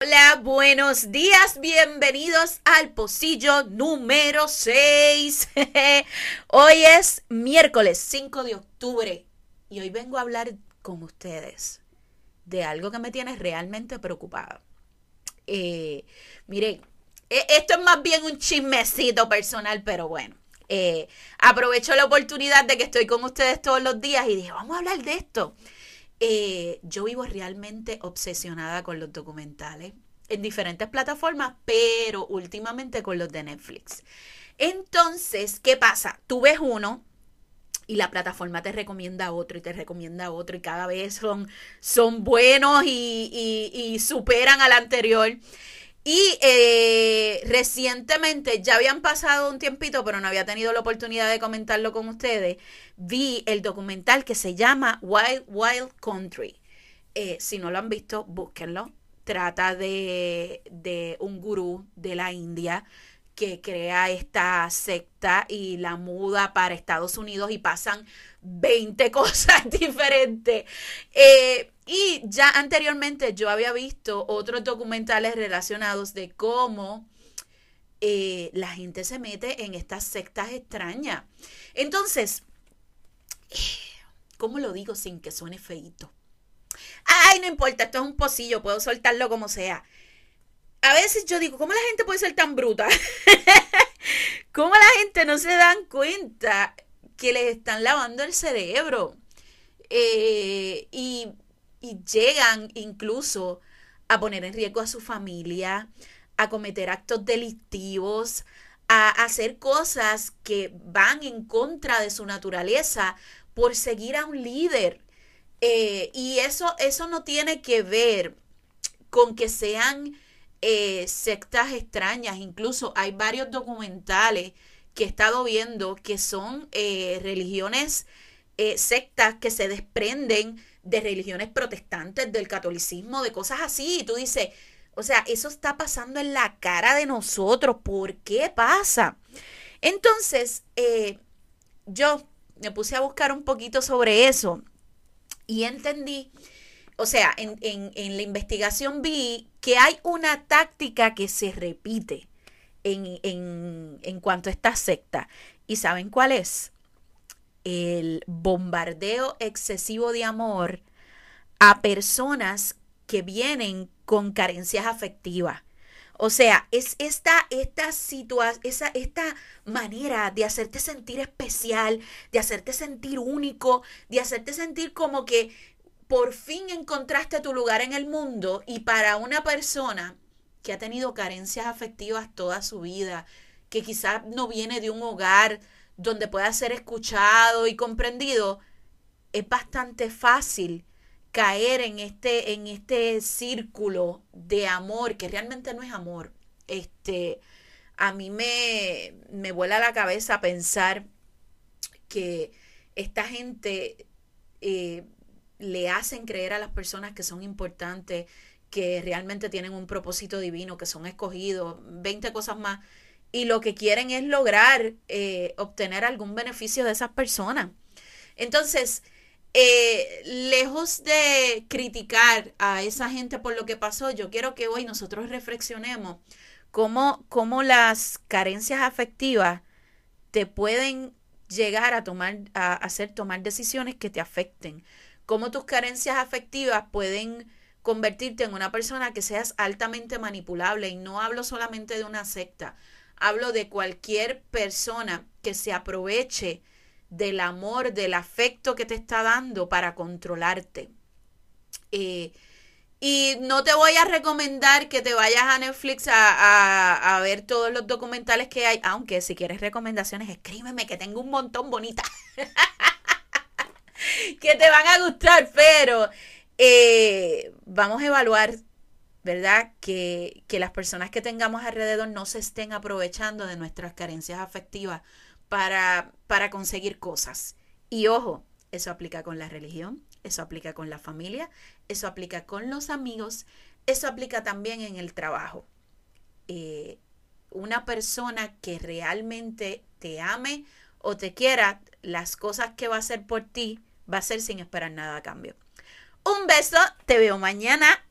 Hola, buenos días, bienvenidos al pocillo número 6. hoy es miércoles 5 de octubre y hoy vengo a hablar con ustedes de algo que me tiene realmente preocupada. Eh, miren, e, esto es más bien un chismecito personal, pero bueno. Eh, aprovecho la oportunidad de que estoy con ustedes todos los días y dije, vamos a hablar de esto. Eh, yo vivo realmente obsesionada con los documentales en diferentes plataformas, pero últimamente con los de Netflix. Entonces, ¿qué pasa? Tú ves uno y la plataforma te recomienda otro y te recomienda otro y cada vez son, son buenos y, y superan al anterior. Y eh, recientemente, ya habían pasado un tiempito, pero no había tenido la oportunidad de comentarlo con ustedes, vi el documental que se llama Wild Wild Country. Eh, si no lo han visto, búsquenlo. Trata de, de un gurú de la India que crea esta secta y la muda para Estados Unidos y pasan 20 cosas diferentes. Eh, y ya anteriormente yo había visto otros documentales relacionados de cómo eh, la gente se mete en estas sectas extrañas. Entonces, ¿cómo lo digo sin que suene feito? Ay, no importa, esto es un pocillo, puedo soltarlo como sea. A veces yo digo, ¿cómo la gente puede ser tan bruta? ¿Cómo la gente no se dan cuenta que les están lavando el cerebro? Eh, y llegan incluso a poner en riesgo a su familia, a cometer actos delictivos, a hacer cosas que van en contra de su naturaleza por seguir a un líder. Eh, y eso, eso no tiene que ver con que sean eh, sectas extrañas. Incluso hay varios documentales que he estado viendo que son eh, religiones, sectas que se desprenden de religiones protestantes, del catolicismo, de cosas así. Y tú dices, o sea, eso está pasando en la cara de nosotros. ¿Por qué pasa? Entonces, eh, yo me puse a buscar un poquito sobre eso y entendí, o sea, en, en, la investigación vi que hay una táctica que se repite en, en cuanto a esta secta. ¿Y saben cuál es? el bombardeo excesivo de amor a personas que vienen con carencias afectivas. O sea, es esta, esta situación, esa, esta manera de hacerte sentir especial, de hacerte sentir único, de hacerte sentir como que por fin encontraste tu lugar en el mundo y para una persona que ha tenido carencias afectivas toda su vida, que quizás no viene de un hogar donde pueda ser escuchado y comprendido, es bastante fácil caer en este, en este círculo de amor, que realmente no es amor. Este, a mí me, me vuela la cabeza pensar que esta gente eh, le hacen creer a las personas que son importantes, que realmente tienen un propósito divino, que son escogidos, 20 cosas más y lo que quieren es lograr eh, obtener algún beneficio de esas personas. Entonces, eh, lejos de criticar a esa gente por lo que pasó, yo quiero que hoy nosotros reflexionemos cómo, cómo las carencias afectivas te pueden llegar a tomar, a hacer tomar decisiones que te afecten. Cómo tus carencias afectivas pueden convertirte en una persona que seas altamente manipulable. Y no hablo solamente de una secta Hablo de cualquier persona que se aproveche del amor, del afecto que te está dando para controlarte. Eh, y no te voy a recomendar que te vayas a Netflix a, a, ver todos los documentales que hay, aunque si quieres recomendaciones, escríbeme que tengo un montón bonita. que te van a gustar, pero eh, vamos a evaluar ¿verdad? Que, que las personas que tengamos alrededor no se estén aprovechando de nuestras carencias afectivas para, para conseguir cosas. Y ojo, eso aplica con la religión, eso aplica con la familia, eso aplica con los amigos, eso aplica también en el trabajo. Eh, una persona que realmente te ame o te quiera, las cosas que va a hacer por ti va a ser sin esperar nada a cambio. Un beso, te veo mañana